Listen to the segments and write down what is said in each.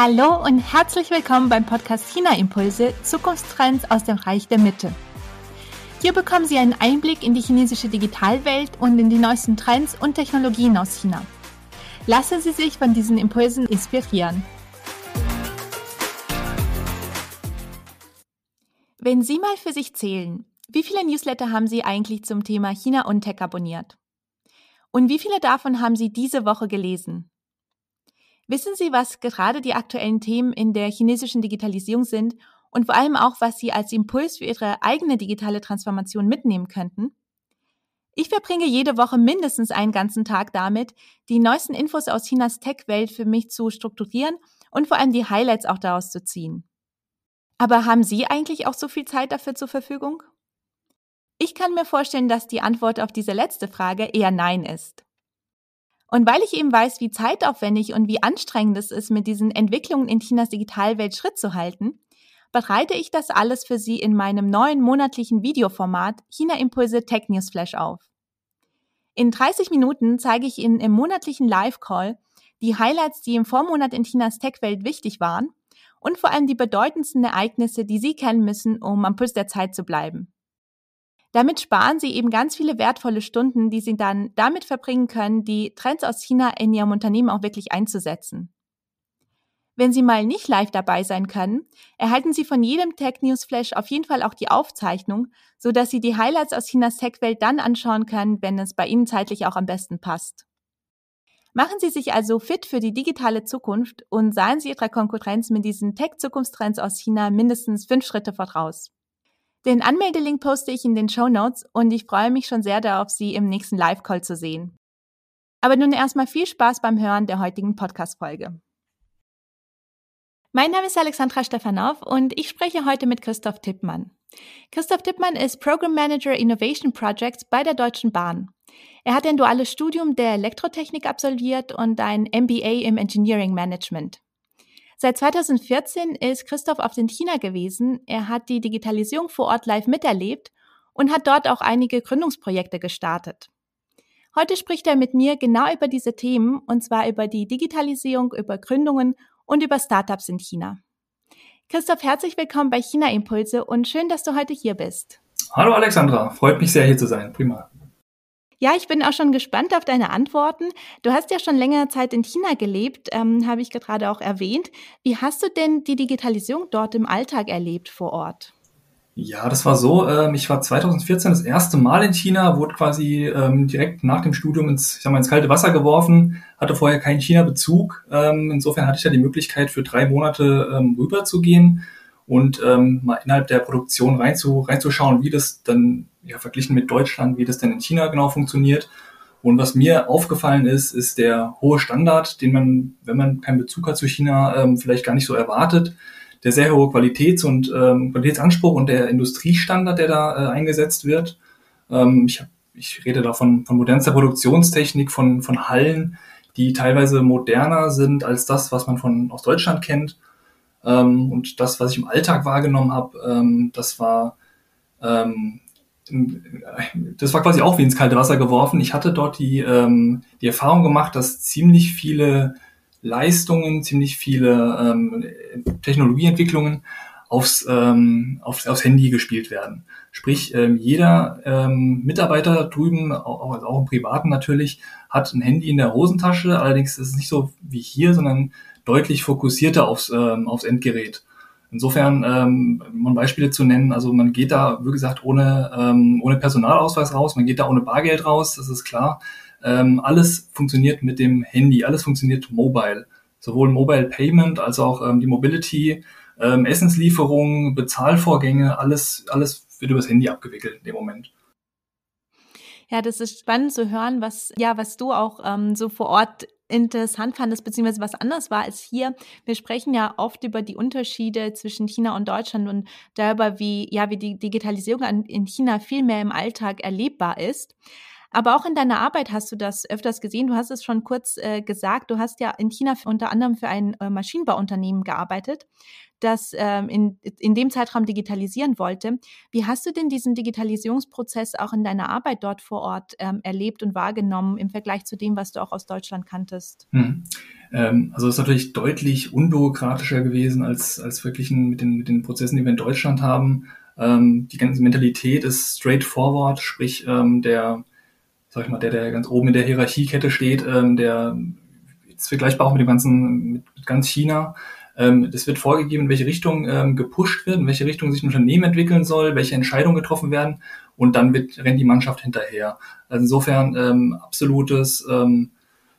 Hallo und herzlich willkommen beim Podcast China Impulse Zukunftstrends aus dem Reich der Mitte. Hier bekommen Sie einen Einblick in die chinesische Digitalwelt und in die neuesten Trends und Technologien aus China. Lassen Sie sich von diesen Impulsen inspirieren. Wenn Sie mal für sich zählen, wie viele Newsletter haben Sie eigentlich zum Thema China und Tech abonniert? Und wie viele davon haben Sie diese Woche gelesen? Wissen Sie, was gerade die aktuellen Themen in der chinesischen Digitalisierung sind und vor allem auch, was Sie als Impuls für Ihre eigene digitale Transformation mitnehmen könnten? Ich verbringe jede Woche mindestens einen ganzen Tag damit, die neuesten Infos aus Chinas Tech-Welt für mich zu strukturieren und vor allem die Highlights auch daraus zu ziehen. Aber haben Sie eigentlich auch so viel Zeit dafür zur Verfügung? Ich kann mir vorstellen, dass die Antwort auf diese letzte Frage eher Nein ist. Und weil ich eben weiß, wie zeitaufwendig und wie anstrengend es ist, mit diesen Entwicklungen in Chinas Digitalwelt Schritt zu halten, bereite ich das alles für Sie in meinem neuen monatlichen Videoformat China Impulse Tech News Flash auf. In 30 Minuten zeige ich Ihnen im monatlichen Live-Call die Highlights, die im Vormonat in Chinas Tech-Welt wichtig waren und vor allem die bedeutendsten Ereignisse, die Sie kennen müssen, um am Puls der Zeit zu bleiben. Damit sparen sie eben ganz viele wertvolle Stunden, die sie dann damit verbringen können, die Trends aus China in ihrem Unternehmen auch wirklich einzusetzen. Wenn Sie mal nicht live dabei sein können, erhalten Sie von jedem Tech News Flash auf jeden Fall auch die Aufzeichnung, so dass Sie die Highlights aus Chinas Tech-Welt dann anschauen können, wenn es bei Ihnen zeitlich auch am besten passt. Machen Sie sich also fit für die digitale Zukunft und seien Sie Ihrer Konkurrenz mit diesen Tech-Zukunftstrends aus China mindestens fünf Schritte voraus. Den Anmeldelink poste ich in den Show Notes und ich freue mich schon sehr darauf, Sie im nächsten Live-Call zu sehen. Aber nun erstmal viel Spaß beim Hören der heutigen Podcast-Folge. Mein Name ist Alexandra Stefanov und ich spreche heute mit Christoph Tippmann. Christoph Tippmann ist Program Manager Innovation Projects bei der Deutschen Bahn. Er hat ein duales Studium der Elektrotechnik absolviert und ein MBA im Engineering Management. Seit 2014 ist Christoph auf den China gewesen. Er hat die Digitalisierung vor Ort live miterlebt und hat dort auch einige Gründungsprojekte gestartet. Heute spricht er mit mir genau über diese Themen, und zwar über die Digitalisierung, über Gründungen und über Startups in China. Christoph, herzlich willkommen bei China Impulse und schön, dass du heute hier bist. Hallo Alexandra, freut mich sehr hier zu sein. Prima. Ja, ich bin auch schon gespannt auf deine Antworten. Du hast ja schon längere Zeit in China gelebt, ähm, habe ich gerade auch erwähnt. Wie hast du denn die Digitalisierung dort im Alltag erlebt vor Ort? Ja, das war so. Ähm, ich war 2014 das erste Mal in China, wurde quasi ähm, direkt nach dem Studium ins, ich sag mal, ins kalte Wasser geworfen, hatte vorher keinen China-Bezug. Ähm, insofern hatte ich ja die Möglichkeit, für drei Monate ähm, rüber zu gehen und ähm, mal innerhalb der Produktion reinzu, reinzuschauen, wie das dann ja, verglichen mit Deutschland, wie das denn in China genau funktioniert. Und was mir aufgefallen ist, ist der hohe Standard, den man, wenn man keinen Bezug hat zu China, ähm, vielleicht gar nicht so erwartet. Der sehr hohe Qualitäts- und ähm, Qualitätsanspruch und der Industriestandard, der da äh, eingesetzt wird. Ähm, ich, hab, ich rede da von, von modernster Produktionstechnik, von, von Hallen, die teilweise moderner sind als das, was man von aus Deutschland kennt. Ähm, und das, was ich im Alltag wahrgenommen habe, ähm, das war ähm, das war quasi auch wie ins kalte Wasser geworfen. Ich hatte dort die, ähm, die Erfahrung gemacht, dass ziemlich viele Leistungen, ziemlich viele ähm, Technologieentwicklungen aufs, ähm, aufs, aufs Handy gespielt werden. Sprich, ähm, jeder ähm, Mitarbeiter drüben, auch, auch im Privaten natürlich, hat ein Handy in der Hosentasche. Allerdings ist es nicht so wie hier, sondern deutlich fokussierter aufs, ähm, aufs Endgerät. Insofern, ähm, um Beispiele zu nennen, also man geht da, wie gesagt, ohne, ähm, ohne Personalausweis raus, man geht da ohne Bargeld raus, das ist klar. Ähm, alles funktioniert mit dem Handy, alles funktioniert mobile. Sowohl Mobile Payment als auch ähm, die Mobility, ähm, Essenslieferungen, Bezahlvorgänge, alles, alles wird übers Handy abgewickelt in dem Moment. Ja, das ist spannend zu hören, was ja, was du auch ähm, so vor Ort interessant fandest, beziehungsweise was anders war als hier. Wir sprechen ja oft über die Unterschiede zwischen China und Deutschland und darüber, wie, ja, wie die Digitalisierung in China viel mehr im Alltag erlebbar ist. Aber auch in deiner Arbeit hast du das öfters gesehen. Du hast es schon kurz äh, gesagt. Du hast ja in China unter anderem für ein äh, Maschinenbauunternehmen gearbeitet, das ähm, in, in dem Zeitraum digitalisieren wollte. Wie hast du denn diesen Digitalisierungsprozess auch in deiner Arbeit dort vor Ort ähm, erlebt und wahrgenommen im Vergleich zu dem, was du auch aus Deutschland kanntest? Hm. Ähm, also es ist natürlich deutlich unbürokratischer gewesen als, als wirklich mit den, mit den Prozessen, die wir in Deutschland haben. Ähm, die ganze Mentalität ist straightforward, sprich ähm, der sag ich mal, der, der ganz oben in der Hierarchiekette steht, ähm, der ist vergleichbar auch mit dem ganzen, mit, mit ganz China. Ähm, das wird vorgegeben, in welche Richtung ähm, gepusht wird, in welche Richtung sich ein Unternehmen entwickeln soll, welche Entscheidungen getroffen werden und dann wird, rennt die Mannschaft hinterher. Also insofern ähm, absolutes, ähm,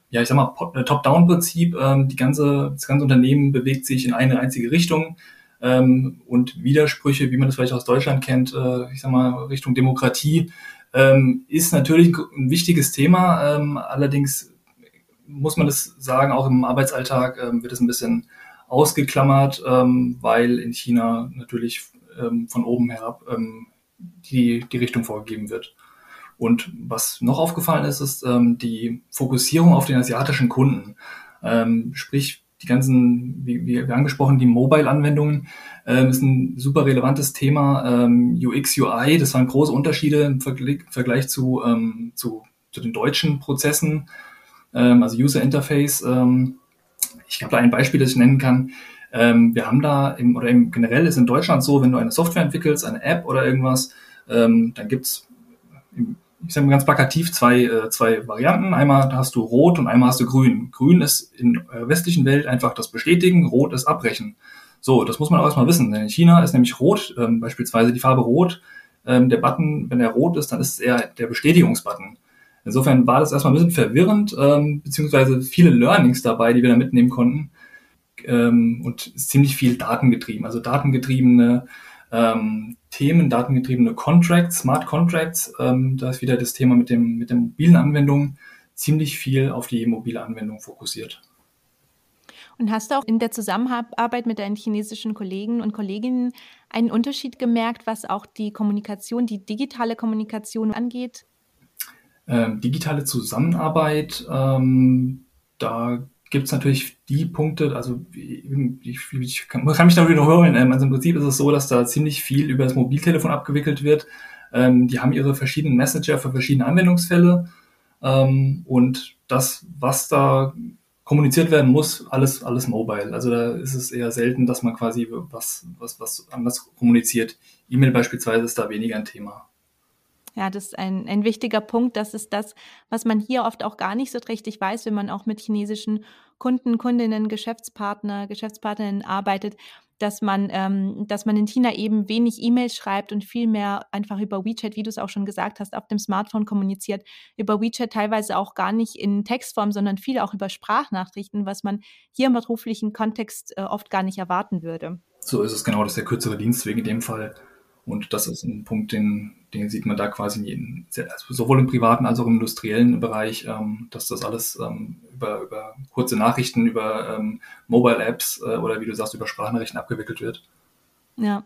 ja, ich sag mal, äh, Top-Down-Prinzip. Ähm, die ganze, das ganze Unternehmen bewegt sich in eine einzige Richtung. Ähm, und Widersprüche, wie man das vielleicht aus Deutschland kennt, äh, ich sag mal, Richtung Demokratie, ähm, ist natürlich ein wichtiges Thema. Ähm, allerdings muss man das sagen, auch im Arbeitsalltag ähm, wird es ein bisschen ausgeklammert, ähm, weil in China natürlich ähm, von oben herab ähm, die, die Richtung vorgegeben wird. Und was noch aufgefallen ist, ist die Fokussierung auf den asiatischen Kunden. sprich, die ganzen, wie, wie angesprochen, die Mobile-Anwendungen ähm, ist ein super relevantes Thema. Ähm, UX, UI, das waren große Unterschiede im Vergleich, Vergleich zu, ähm, zu, zu den deutschen Prozessen, ähm, also User Interface. Ähm, ich habe da ein Beispiel, das ich nennen kann. Ähm, wir haben da, im, oder im, generell ist in Deutschland so, wenn du eine Software entwickelst, eine App oder irgendwas, ähm, dann gibt's ich sage mal ganz plakativ, zwei, äh, zwei Varianten. Einmal hast du Rot und einmal hast du Grün. Grün ist in der westlichen Welt einfach das Bestätigen, Rot ist Abbrechen. So, das muss man auch erstmal wissen. Denn in China ist nämlich Rot, ähm, beispielsweise die Farbe Rot, ähm, der Button, wenn er rot ist, dann ist es eher der Bestätigungsbutton. Insofern war das erstmal ein bisschen verwirrend, ähm, beziehungsweise viele Learnings dabei, die wir da mitnehmen konnten. Ähm, und ziemlich viel datengetrieben. Also datengetriebene ähm, Themen, datengetriebene Contracts, Smart Contracts, ähm, da ist wieder das Thema mit dem, mit der mobilen Anwendung ziemlich viel auf die mobile Anwendung fokussiert. Und hast du auch in der Zusammenarbeit mit deinen chinesischen Kollegen und Kolleginnen einen Unterschied gemerkt, was auch die Kommunikation, die digitale Kommunikation angeht? Ähm, digitale Zusammenarbeit, ähm, da gibt es natürlich die Punkte, also ich, ich, kann, kann, mich da wiederholen. Ähm, also im Prinzip ist es so, dass da ziemlich viel über das Mobiltelefon abgewickelt wird. Ähm, die haben ihre verschiedenen Messenger für verschiedene Anwendungsfälle. Ähm, und das, was da kommuniziert werden muss, alles, alles mobile. Also da ist es eher selten, dass man quasi was, was, was anders kommuniziert. E-Mail beispielsweise ist da weniger ein Thema. Ja, das ist ein, ein wichtiger Punkt. Das ist das, was man hier oft auch gar nicht so richtig weiß, wenn man auch mit chinesischen Kunden, Kundinnen, Geschäftspartner, Geschäftspartnerinnen arbeitet, dass man, ähm, dass man in China eben wenig E-Mails schreibt und viel mehr einfach über WeChat, wie du es auch schon gesagt hast, auf dem Smartphone kommuniziert, über WeChat teilweise auch gar nicht in Textform, sondern viel auch über Sprachnachrichten, was man hier im beruflichen Kontext äh, oft gar nicht erwarten würde. So ist es genau, das ist der kürzere Dienstweg in dem Fall. Und das ist ein Punkt, den, den sieht man da quasi in, also sowohl im privaten als auch im industriellen Bereich, ähm, dass das alles ähm, über, über kurze Nachrichten, über ähm, Mobile-Apps äh, oder wie du sagst, über Sprachnachrichten abgewickelt wird. Ja,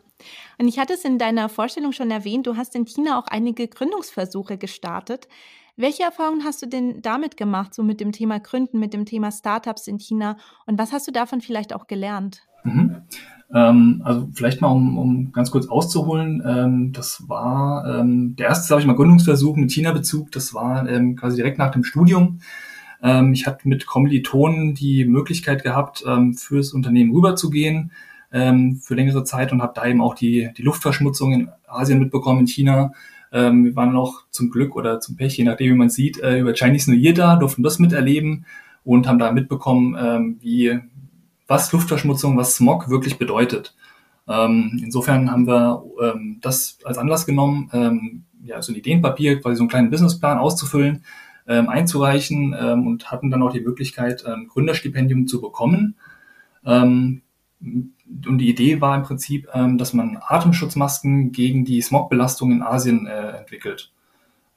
und ich hatte es in deiner Vorstellung schon erwähnt, du hast in China auch einige Gründungsversuche gestartet. Welche Erfahrungen hast du denn damit gemacht, so mit dem Thema Gründen, mit dem Thema Startups in China? Und was hast du davon vielleicht auch gelernt? Mhm. Ähm, also vielleicht mal, um, um ganz kurz auszuholen, ähm, das war ähm, der erste, sage ich mal, Gründungsversuch mit China-Bezug, das war ähm, quasi direkt nach dem Studium. Ähm, ich hatte mit Kommilitonen die Möglichkeit gehabt, ähm, fürs Unternehmen rüberzugehen ähm, für längere Zeit und habe da eben auch die, die Luftverschmutzung in Asien mitbekommen, in China. Ähm, wir waren noch zum Glück oder zum Pech, je nachdem, wie man sieht, äh, über Chinese New Year da, durften das miterleben und haben da mitbekommen, ähm, wie, was Luftverschmutzung, was Smog wirklich bedeutet. Ähm, insofern haben wir ähm, das als Anlass genommen, ähm, ja, so ein Ideenpapier, quasi so einen kleinen Businessplan auszufüllen, ähm, einzureichen ähm, und hatten dann auch die Möglichkeit, ein Gründerstipendium zu bekommen. Ähm, und die Idee war im Prinzip, ähm, dass man Atemschutzmasken gegen die Smogbelastung in Asien äh, entwickelt.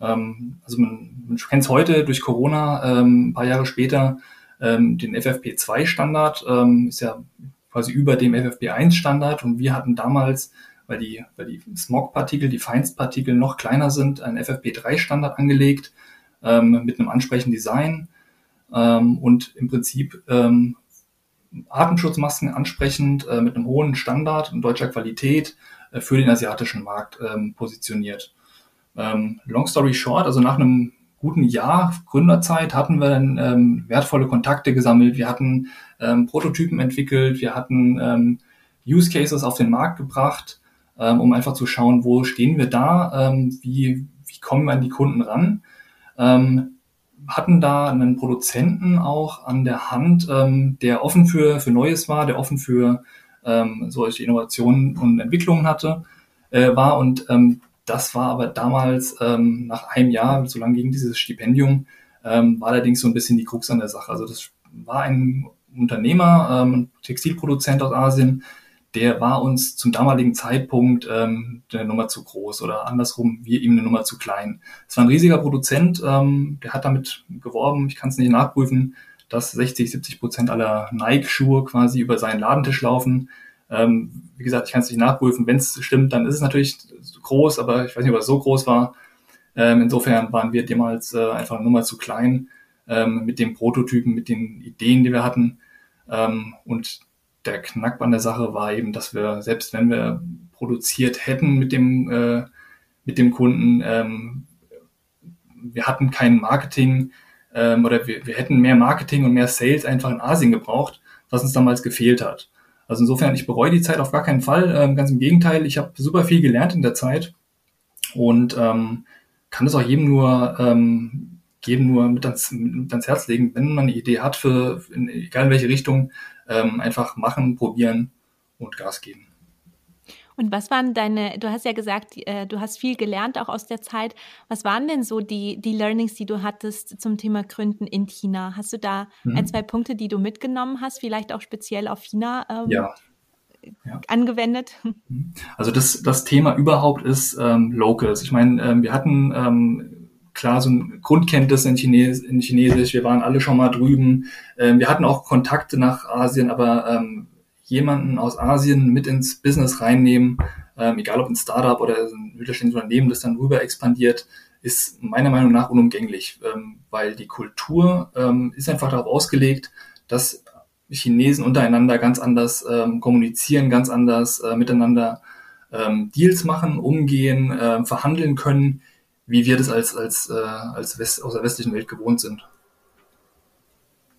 Ähm, also man, man kennt es heute durch Corona, ähm, ein paar Jahre später, ähm, den FFP2-Standard, ähm, ist ja quasi über dem FFP1-Standard und wir hatten damals, weil die, weil die Smogpartikel, die Feinstpartikel noch kleiner sind, einen FFP3-Standard angelegt, ähm, mit einem ansprechenden Design ähm, und im Prinzip ähm, Atemschutzmasken ansprechend äh, mit einem hohen Standard und deutscher Qualität äh, für den asiatischen Markt ähm, positioniert. Ähm, long story short, also nach einem guten Jahr Gründerzeit hatten wir dann ähm, wertvolle Kontakte gesammelt, wir hatten ähm, Prototypen entwickelt, wir hatten ähm, Use Cases auf den Markt gebracht, ähm, um einfach zu schauen, wo stehen wir da, ähm, wie, wie kommen wir an die Kunden ran. Ähm, hatten da einen Produzenten auch an der Hand, ähm, der offen für, für Neues war, der offen für ähm, solche Innovationen und Entwicklungen hatte, äh, war. Und ähm, das war aber damals ähm, nach einem Jahr, so lange ging dieses Stipendium, ähm, war allerdings so ein bisschen die Krux an der Sache. Also das war ein Unternehmer, ähm, Textilproduzent aus Asien, der war uns zum damaligen Zeitpunkt ähm, eine Nummer zu groß oder andersrum, wir ihm eine Nummer zu klein. Es war ein riesiger Produzent, ähm, der hat damit geworben, ich kann es nicht nachprüfen, dass 60, 70 Prozent aller Nike-Schuhe quasi über seinen Ladentisch laufen. Ähm, wie gesagt, ich kann es nicht nachprüfen. Wenn es stimmt, dann ist es natürlich groß, aber ich weiß nicht, ob es so groß war. Ähm, insofern waren wir damals äh, einfach eine Nummer zu klein ähm, mit den Prototypen, mit den Ideen, die wir hatten. Ähm, und der Knackband der Sache war eben, dass wir, selbst wenn wir produziert hätten mit dem, äh, mit dem Kunden, ähm, wir hatten kein Marketing ähm, oder wir, wir hätten mehr Marketing und mehr Sales einfach in Asien gebraucht, was uns damals gefehlt hat. Also insofern, ich bereue die Zeit auf gar keinen Fall. Ähm, ganz im Gegenteil, ich habe super viel gelernt in der Zeit und ähm, kann es auch jedem nur ähm, jedem nur mit ans, mit ans Herz legen, wenn man eine Idee hat für, in, egal in welche Richtung, ähm, einfach machen, probieren und Gas geben. Und was waren deine, du hast ja gesagt, äh, du hast viel gelernt auch aus der Zeit. Was waren denn so die, die Learnings, die du hattest zum Thema Gründen in China? Hast du da mhm. ein, zwei Punkte, die du mitgenommen hast, vielleicht auch speziell auf China ähm, ja. Ja. angewendet? Mhm. Also das, das Thema überhaupt ist ähm, Locals. Ich meine, ähm, wir hatten ähm, klar so ein Grundkenntnis in, Chines in Chinesisch. Wir waren alle schon mal drüben. Ähm, wir hatten auch Kontakte nach Asien, aber ähm, jemanden aus Asien mit ins Business reinnehmen, ähm, egal ob ein Startup oder ein mittelständisches Unternehmen, das dann rüber expandiert, ist meiner Meinung nach unumgänglich, ähm, weil die Kultur ähm, ist einfach darauf ausgelegt, dass Chinesen untereinander ganz anders ähm, kommunizieren, ganz anders äh, miteinander ähm, Deals machen, umgehen, äh, verhandeln können wie wir das als, als, äh, als West, aus der westlichen Welt gewohnt sind.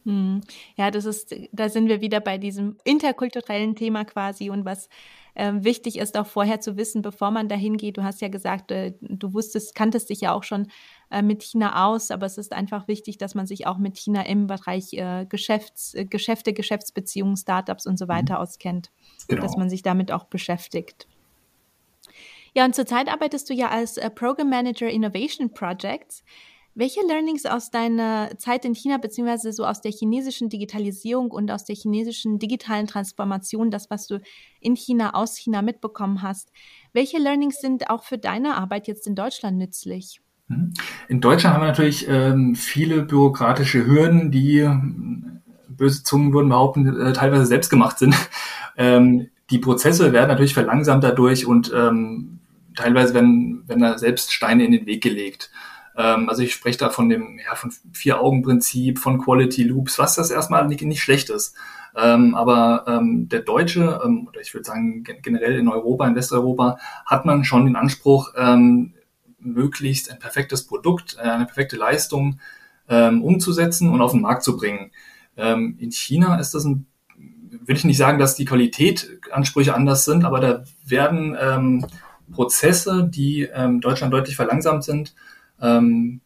Hm. Ja, das ist, da sind wir wieder bei diesem interkulturellen Thema quasi und was äh, wichtig ist, auch vorher zu wissen, bevor man dahin geht. Du hast ja gesagt, äh, du wusstest, kanntest dich ja auch schon äh, mit China aus, aber es ist einfach wichtig, dass man sich auch mit China im Bereich äh, Geschäfts, äh, Geschäfte, Geschäftsbeziehungen, Startups und so mhm. weiter mhm. auskennt, genau. dass man sich damit auch beschäftigt. Ja, und zurzeit arbeitest du ja als äh, Program Manager Innovation Projects. Welche Learnings aus deiner Zeit in China, beziehungsweise so aus der chinesischen Digitalisierung und aus der chinesischen digitalen Transformation, das, was du in China, aus China mitbekommen hast, welche Learnings sind auch für deine Arbeit jetzt in Deutschland nützlich? Mhm. In Deutschland haben wir natürlich ähm, viele bürokratische Hürden, die äh, böse Zungen würden behaupten, äh, teilweise selbst gemacht sind. Ähm, die Prozesse werden natürlich verlangsamt dadurch und ähm, teilweise werden, werden da selbst Steine in den Weg gelegt. Ähm, also ich spreche da von dem ja, von Vier-Augen-Prinzip, von Quality Loops, was das erstmal nicht, nicht schlecht ist. Ähm, aber ähm, der Deutsche, ähm, oder ich würde sagen generell in Europa, in Westeuropa, hat man schon den Anspruch, ähm, möglichst ein perfektes Produkt, äh, eine perfekte Leistung ähm, umzusetzen und auf den Markt zu bringen. Ähm, in China ist das ein will ich nicht sagen, dass die Qualitätansprüche anders sind, aber da werden ähm, Prozesse, die ähm, Deutschland deutlich verlangsamt sind, ähm,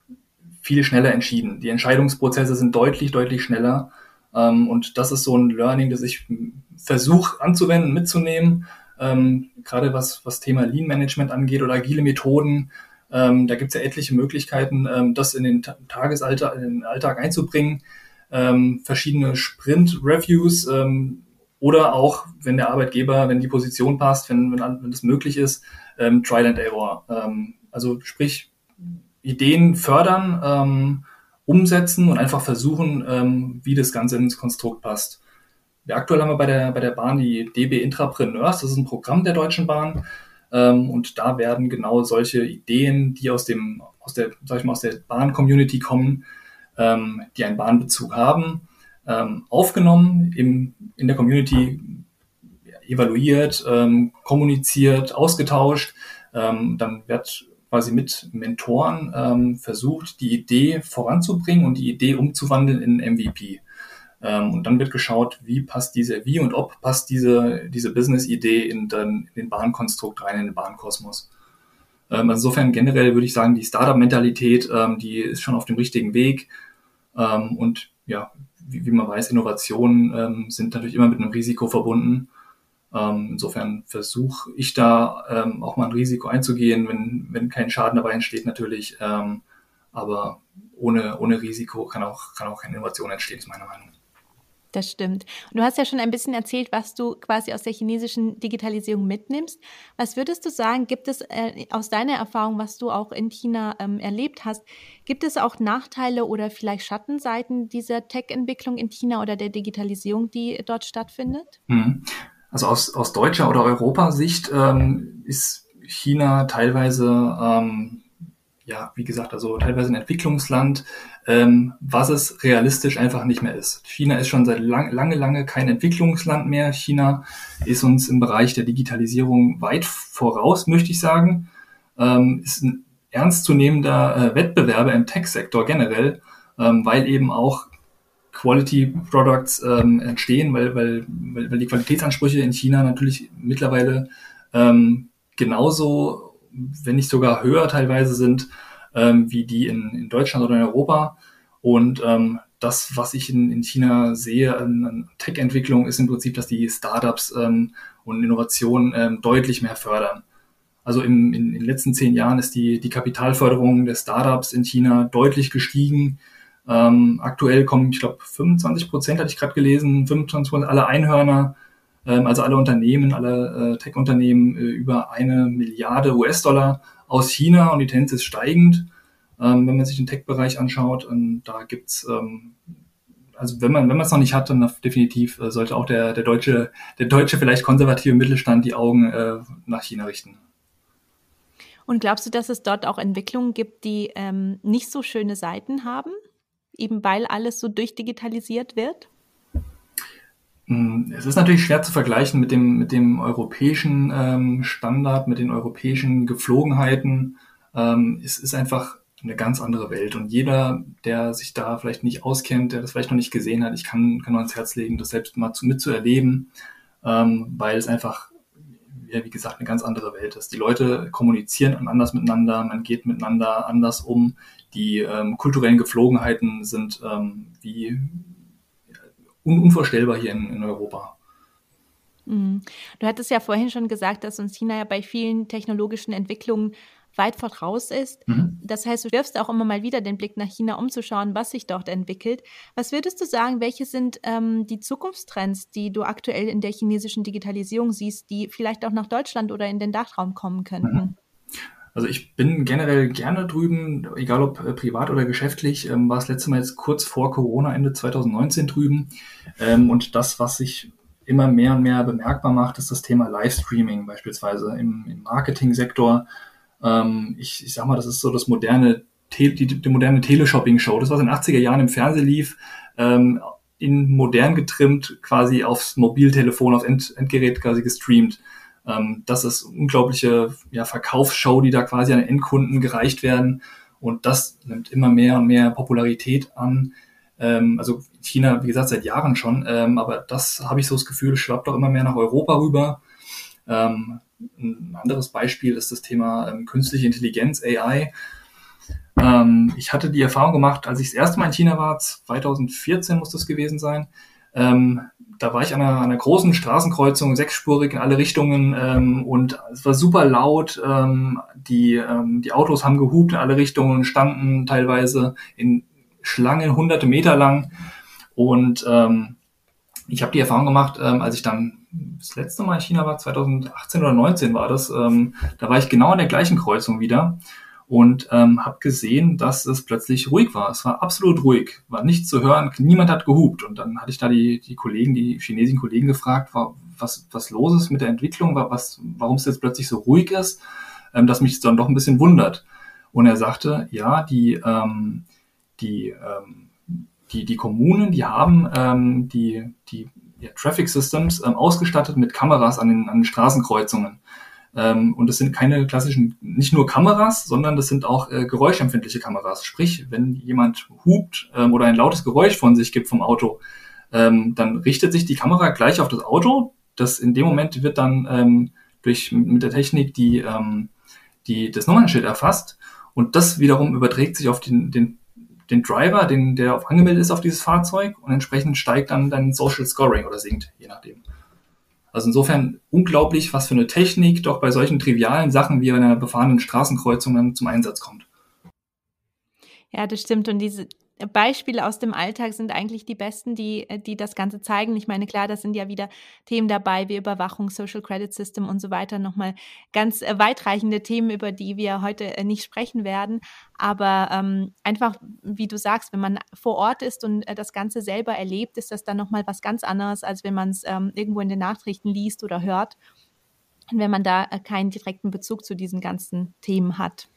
viel schneller entschieden. Die Entscheidungsprozesse sind deutlich, deutlich schneller. Ähm, und das ist so ein Learning, das ich versuche anzuwenden, mitzunehmen. Ähm, gerade was, was Thema Lean Management angeht oder agile Methoden. Ähm, da gibt es ja etliche Möglichkeiten, ähm, das in den Tagesalter, in den Alltag einzubringen. Ähm, verschiedene Sprint-Reviews, ähm, oder auch, wenn der Arbeitgeber, wenn die Position passt, wenn, wenn, wenn das möglich ist, ähm, Trial and Error. Also sprich, Ideen fördern, ähm, umsetzen und einfach versuchen, ähm, wie das Ganze ins Konstrukt passt. Ja, aktuell haben wir bei der, bei der Bahn die DB Intrapreneurs, das ist ein Programm der Deutschen Bahn. Ähm, und da werden genau solche Ideen, die aus dem aus der, sag ich mal, aus der Bahn-Community kommen, ähm, die einen Bahnbezug haben, ähm, aufgenommen, im, in der Community evaluiert, ähm, kommuniziert, ausgetauscht. Ähm, dann wird quasi mit Mentoren ähm, versucht, die Idee voranzubringen und die Idee umzuwandeln in MVP. Ähm, und dann wird geschaut, wie passt diese, wie und ob passt diese, diese Business-Idee in, in den Bahnkonstrukt rein, in den Bahnkosmos. Ähm, insofern generell würde ich sagen, die Startup-Mentalität, ähm, die ist schon auf dem richtigen Weg. Ähm, und ja, wie, wie man weiß, Innovationen ähm, sind natürlich immer mit einem Risiko verbunden. Ähm, insofern versuche ich da ähm, auch mal ein Risiko einzugehen, wenn, wenn kein Schaden dabei entsteht natürlich. Ähm, aber ohne, ohne Risiko kann auch, kann auch keine Innovation entstehen, ist meine Meinung. Das stimmt. Und du hast ja schon ein bisschen erzählt, was du quasi aus der chinesischen Digitalisierung mitnimmst. Was würdest du sagen, gibt es äh, aus deiner Erfahrung, was du auch in China ähm, erlebt hast, gibt es auch Nachteile oder vielleicht Schattenseiten dieser Tech-Entwicklung in China oder der Digitalisierung, die dort stattfindet? Hm. Also aus, aus deutscher oder Europasicht ähm, ist China teilweise ähm, ja, wie gesagt, also teilweise ein Entwicklungsland, ähm, was es realistisch einfach nicht mehr ist. China ist schon seit lang, lange, lange kein Entwicklungsland mehr. China ist uns im Bereich der Digitalisierung weit voraus, möchte ich sagen. Ähm, ist ein ernstzunehmender äh, Wettbewerber im Tech-Sektor generell, ähm, weil eben auch Quality Products ähm, entstehen, weil, weil, weil, die Qualitätsansprüche in China natürlich mittlerweile ähm, genauso wenn nicht sogar höher teilweise sind, ähm, wie die in, in Deutschland oder in Europa. Und ähm, das, was ich in, in China sehe an, an Tech-Entwicklung, ist im Prinzip, dass die Startups ähm, und Innovationen ähm, deutlich mehr fördern. Also im, in, in den letzten zehn Jahren ist die, die Kapitalförderung der Startups in China deutlich gestiegen. Ähm, aktuell kommen, ich glaube, 25 Prozent hatte ich gerade gelesen, 25 Prozent aller Einhörner ähm, also alle Unternehmen, alle äh, Tech-Unternehmen äh, über eine Milliarde US-Dollar aus China und die Tendenz ist steigend, ähm, wenn man sich den Tech-Bereich anschaut. Und da gibt's ähm, also wenn man wenn man es noch nicht hat, dann definitiv äh, sollte auch der der deutsche der deutsche vielleicht konservative Mittelstand die Augen äh, nach China richten. Und glaubst du, dass es dort auch Entwicklungen gibt, die ähm, nicht so schöne Seiten haben, eben weil alles so durchdigitalisiert wird? Hm, es ist natürlich schwer zu vergleichen mit dem, mit dem europäischen ähm, Standard, mit den europäischen Geflogenheiten. Ähm, es ist einfach eine ganz andere Welt. Und jeder, der sich da vielleicht nicht auskennt, der das vielleicht noch nicht gesehen hat, ich kann, kann nur ans Herz legen, das selbst mal zu, mitzuerleben, ähm, weil es einfach, ja, wie gesagt, eine ganz andere Welt ist. Die Leute kommunizieren anders miteinander, man geht miteinander anders um. Die ähm, kulturellen Geflogenheiten sind ähm, wie un unvorstellbar hier in, in Europa. Mhm. Du hattest ja vorhin schon gesagt, dass uns China ja bei vielen technologischen Entwicklungen weit voraus ist. Mhm. Das heißt, du wirfst auch immer mal wieder den Blick nach China, um zu schauen, was sich dort entwickelt. Was würdest du sagen, welche sind ähm, die Zukunftstrends, die du aktuell in der chinesischen Digitalisierung siehst, die vielleicht auch nach Deutschland oder in den Dachraum kommen könnten? Mhm. Also ich bin generell gerne drüben, egal ob äh, privat oder geschäftlich. Ähm, war das letzte Mal jetzt kurz vor Corona, Ende 2019 drüben. Ähm, und das, was sich immer mehr und mehr bemerkbar macht, ist das Thema Livestreaming beispielsweise im, im Marketing-Sektor. Ähm, ich, ich sag mal, das ist so das moderne, die, die, die moderne Teleshopping-Show. Das, was in den 80er Jahren im Fernsehen lief, ähm, in modern getrimmt, quasi aufs Mobiltelefon, aufs End, Endgerät quasi gestreamt. Ähm, das ist unglaubliche ja, Verkaufsshow, die da quasi an Endkunden gereicht werden. Und das nimmt immer mehr und mehr Popularität an. Ähm, also China, wie gesagt, seit Jahren schon. Ähm, aber das habe ich so das Gefühl, schwappt auch immer mehr nach Europa rüber. Ähm, ein anderes Beispiel ist das Thema ähm, künstliche Intelligenz, AI. Ähm, ich hatte die Erfahrung gemacht, als ich das erste Mal in China war, 2014 muss das gewesen sein, ähm, da war ich an einer, einer, großen Straßenkreuzung, sechsspurig in alle Richtungen ähm, und es war super laut. Ähm, die, ähm, die Autos haben gehupt in alle Richtungen, standen teilweise in Schlangen hunderte Meter lang. Und ich habe die Erfahrung gemacht, als ich dann das letzte Mal in China war, 2018 oder 19 war das, ähm, da war ich genau an der gleichen Kreuzung wieder und ähm, habe gesehen, dass es plötzlich ruhig war. Es war absolut ruhig, war nichts zu hören, niemand hat gehupt. Und dann hatte ich da die, die Kollegen, die chinesischen Kollegen gefragt, was, was los ist mit der Entwicklung, was, warum es jetzt plötzlich so ruhig ist, ähm, dass mich dann doch ein bisschen wundert. Und er sagte, ja, die, ähm, die, ähm, die, die Kommunen, die haben ähm, die, die ja, Traffic Systems ähm, ausgestattet mit Kameras an den, an den Straßenkreuzungen. Ähm, und das sind keine klassischen, nicht nur Kameras, sondern das sind auch äh, geräuschempfindliche Kameras. Sprich, wenn jemand hupt ähm, oder ein lautes Geräusch von sich gibt vom Auto, ähm, dann richtet sich die Kamera gleich auf das Auto. Das in dem Moment wird dann ähm, durch mit der Technik die, ähm, die das Nummernschild erfasst und das wiederum überträgt sich auf den, den, den Driver, den, der auf angemeldet ist auf dieses Fahrzeug und entsprechend steigt dann dein Social Scoring oder sinkt, je nachdem. Also insofern unglaublich, was für eine Technik doch bei solchen trivialen Sachen wie einer befahrenen Straßenkreuzung dann zum Einsatz kommt. Ja, das stimmt. Und diese, Beispiele aus dem Alltag sind eigentlich die besten, die, äh, die das Ganze zeigen. Ich meine, klar, das sind ja wieder Themen dabei wie Überwachung, Social Credit System und so weiter. Nochmal ganz äh, weitreichende Themen, über die wir heute äh, nicht sprechen werden. Aber ähm, einfach, wie du sagst, wenn man vor Ort ist und das Ganze selber erlebt, ist das dann nochmal was ganz anderes, als wenn man es ähm, irgendwo in den Nachrichten liest oder hört. Und wenn man da keinen direkten Bezug zu diesen ganzen Themen hat.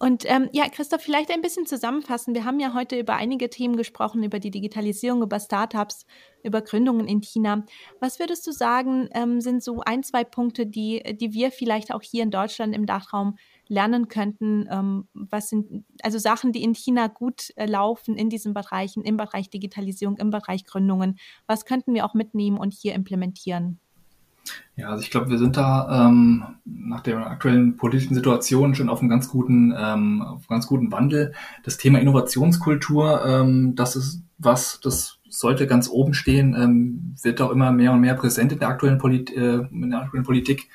Und ähm, ja, Christoph, vielleicht ein bisschen zusammenfassen. Wir haben ja heute über einige Themen gesprochen, über die Digitalisierung, über Startups, über Gründungen in China. Was würdest du sagen, ähm, sind so ein, zwei Punkte, die, die wir vielleicht auch hier in Deutschland im Dachraum lernen könnten? Ähm, was sind also Sachen, die in China gut äh, laufen in diesen Bereichen, im Bereich Digitalisierung, im Bereich Gründungen? Was könnten wir auch mitnehmen und hier implementieren? Ja, also ich glaube, wir sind da ähm, nach der aktuellen politischen Situation schon auf einem ganz guten, ähm, auf einem ganz guten Wandel. Das Thema Innovationskultur, ähm, das ist was, das sollte ganz oben stehen, ähm, wird auch immer mehr und mehr präsent in der aktuellen, Polit äh, in der aktuellen Politik.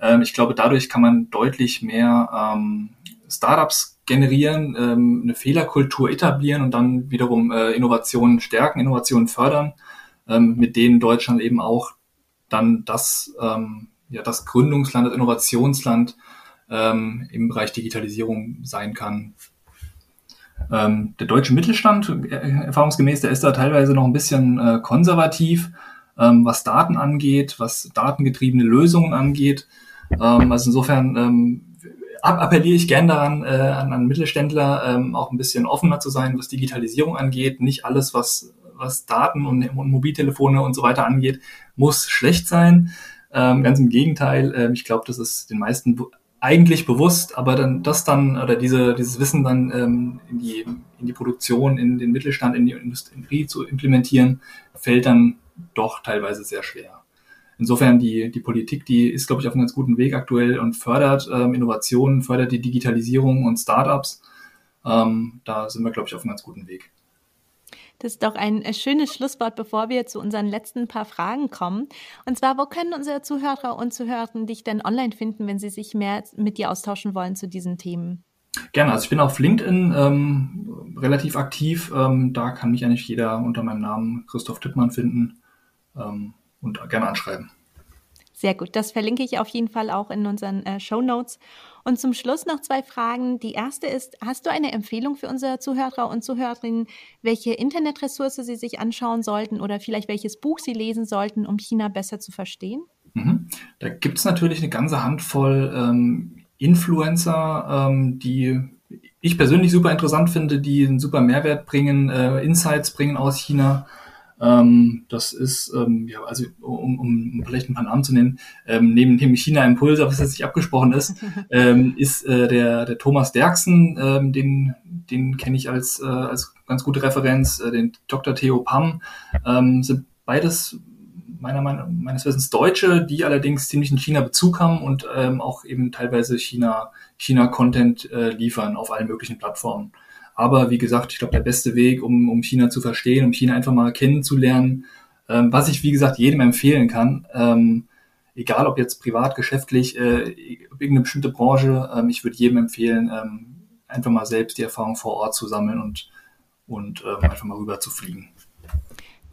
Ähm, ich glaube, dadurch kann man deutlich mehr ähm, Startups generieren, ähm, eine Fehlerkultur etablieren und dann wiederum äh, Innovationen stärken, Innovationen fördern, ähm, mit denen Deutschland eben auch dann das, ähm, ja, das Gründungsland, das Innovationsland ähm, im Bereich Digitalisierung sein kann. Ähm, der deutsche Mittelstand, äh, erfahrungsgemäß, der ist da teilweise noch ein bisschen äh, konservativ, ähm, was Daten angeht, was datengetriebene Lösungen angeht. Ähm, also insofern ähm, appelliere ich gern daran, äh, an, an Mittelständler ähm, auch ein bisschen offener zu sein, was Digitalisierung angeht. Nicht alles, was was Daten und, und Mobiltelefone und so weiter angeht, muss schlecht sein. Ähm, ganz im Gegenteil, äh, ich glaube, das ist den meisten eigentlich bewusst, aber dann das dann oder diese, dieses Wissen dann ähm, in, die, in die Produktion, in den Mittelstand, in die Industrie zu implementieren, fällt dann doch teilweise sehr schwer. Insofern die, die Politik, die ist, glaube ich, auf einem ganz guten Weg aktuell und fördert ähm, Innovationen, fördert die Digitalisierung und Startups. Ähm, da sind wir, glaube ich, auf einem ganz guten Weg. Das ist doch ein äh, schönes Schlusswort, bevor wir zu unseren letzten paar Fragen kommen. Und zwar, wo können unsere Zuhörer und Zuhörerinnen dich denn online finden, wenn sie sich mehr mit dir austauschen wollen zu diesen Themen? Gerne, also ich bin auf LinkedIn ähm, relativ aktiv. Ähm, da kann mich eigentlich jeder unter meinem Namen Christoph Tippmann finden ähm, und gerne anschreiben. Sehr gut, das verlinke ich auf jeden Fall auch in unseren äh, Show Notes. Und zum Schluss noch zwei Fragen. Die erste ist, hast du eine Empfehlung für unsere Zuhörer und Zuhörerinnen, welche Internetressource sie sich anschauen sollten oder vielleicht welches Buch sie lesen sollten, um China besser zu verstehen? Mhm. Da gibt es natürlich eine ganze Handvoll ähm, Influencer, ähm, die ich persönlich super interessant finde, die einen super Mehrwert bringen, äh, Insights bringen aus China. Ähm, das ist, ähm, ja, also um, um vielleicht ein paar Namen zu nennen, ähm, neben dem China Impuls, auf das jetzt nicht abgesprochen ist, ähm, ist äh, der, der Thomas Derksen, ähm, den, den kenne ich als, äh, als ganz gute Referenz, äh, den Dr. Theo Pam, ähm, sind beides meiner Meinung meines Wissens Deutsche, die allerdings ziemlich in China Bezug haben und ähm, auch eben teilweise China China Content äh, liefern auf allen möglichen Plattformen. Aber wie gesagt, ich glaube, der beste Weg, um, um China zu verstehen, um China einfach mal kennenzulernen, ähm, was ich, wie gesagt, jedem empfehlen kann, ähm, egal ob jetzt privat, geschäftlich, äh, irgendeine bestimmte Branche, ähm, ich würde jedem empfehlen, ähm, einfach mal selbst die Erfahrung vor Ort zu sammeln und, und ähm, einfach mal rüber zu fliegen.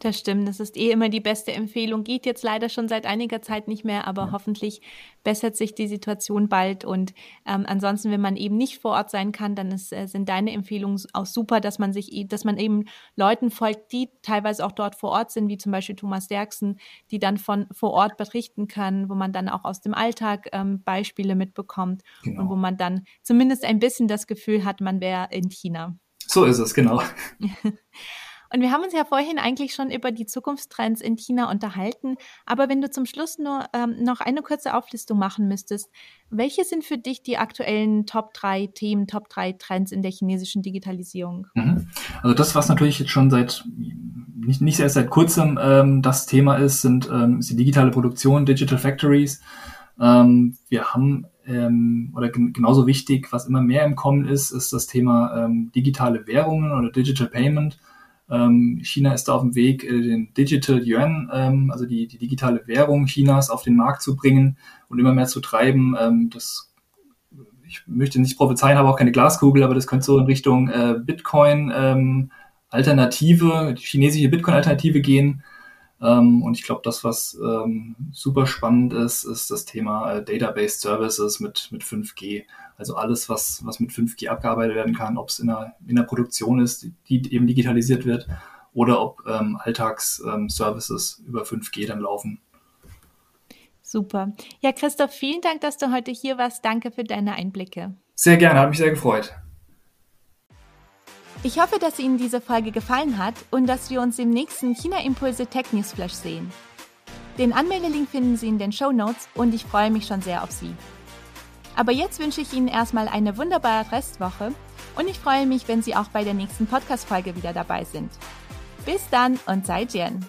Das stimmt, das ist eh immer die beste Empfehlung. Geht jetzt leider schon seit einiger Zeit nicht mehr, aber ja. hoffentlich bessert sich die Situation bald. Und ähm, ansonsten, wenn man eben nicht vor Ort sein kann, dann ist, äh, sind deine Empfehlungen auch super, dass man sich, dass man eben Leuten folgt, die teilweise auch dort vor Ort sind, wie zum Beispiel Thomas Derksen, die dann von vor Ort berichten können, wo man dann auch aus dem Alltag ähm, Beispiele mitbekommt genau. und wo man dann zumindest ein bisschen das Gefühl hat, man wäre in China. So ist es, genau. Und wir haben uns ja vorhin eigentlich schon über die Zukunftstrends in China unterhalten. Aber wenn du zum Schluss nur ähm, noch eine kurze Auflistung machen müsstest, welche sind für dich die aktuellen Top 3 Themen, Top 3 Trends in der chinesischen Digitalisierung? Mhm. Also das, was natürlich jetzt schon seit nicht, nicht erst seit kurzem ähm, das Thema ist, sind ähm, ist die digitale Produktion, Digital Factories. Ähm, wir haben ähm, oder genauso wichtig, was immer mehr im Kommen ist, ist das Thema ähm, digitale Währungen oder Digital Payment. Ähm, China ist da auf dem Weg, äh, den Digital Yuan, ähm, also die, die digitale Währung Chinas auf den Markt zu bringen und immer mehr zu treiben. Ähm, das, ich möchte nicht prophezeien, habe auch keine Glaskugel, aber das könnte so in Richtung äh, Bitcoin ähm, Alternative, die chinesische Bitcoin-Alternative gehen. Ähm, und ich glaube, das, was ähm, super spannend ist, ist das Thema äh, Database Services mit, mit 5G. Also alles, was, was mit 5G abgearbeitet werden kann, ob es in der, in der Produktion ist, die eben digitalisiert wird, oder ob ähm, Alltagsservices ähm, über 5G dann laufen. Super. Ja, Christoph, vielen Dank, dass du heute hier warst. Danke für deine Einblicke. Sehr gerne, hat mich sehr gefreut. Ich hoffe, dass Ihnen diese Folge gefallen hat und dass wir uns im nächsten China Impulse Tech News Flash sehen. Den Anmeldelink finden Sie in den Show Notes und ich freue mich schon sehr auf Sie. Aber jetzt wünsche ich Ihnen erstmal eine wunderbare Restwoche und ich freue mich, wenn Sie auch bei der nächsten Podcast-Folge wieder dabei sind. Bis dann und sei Jen!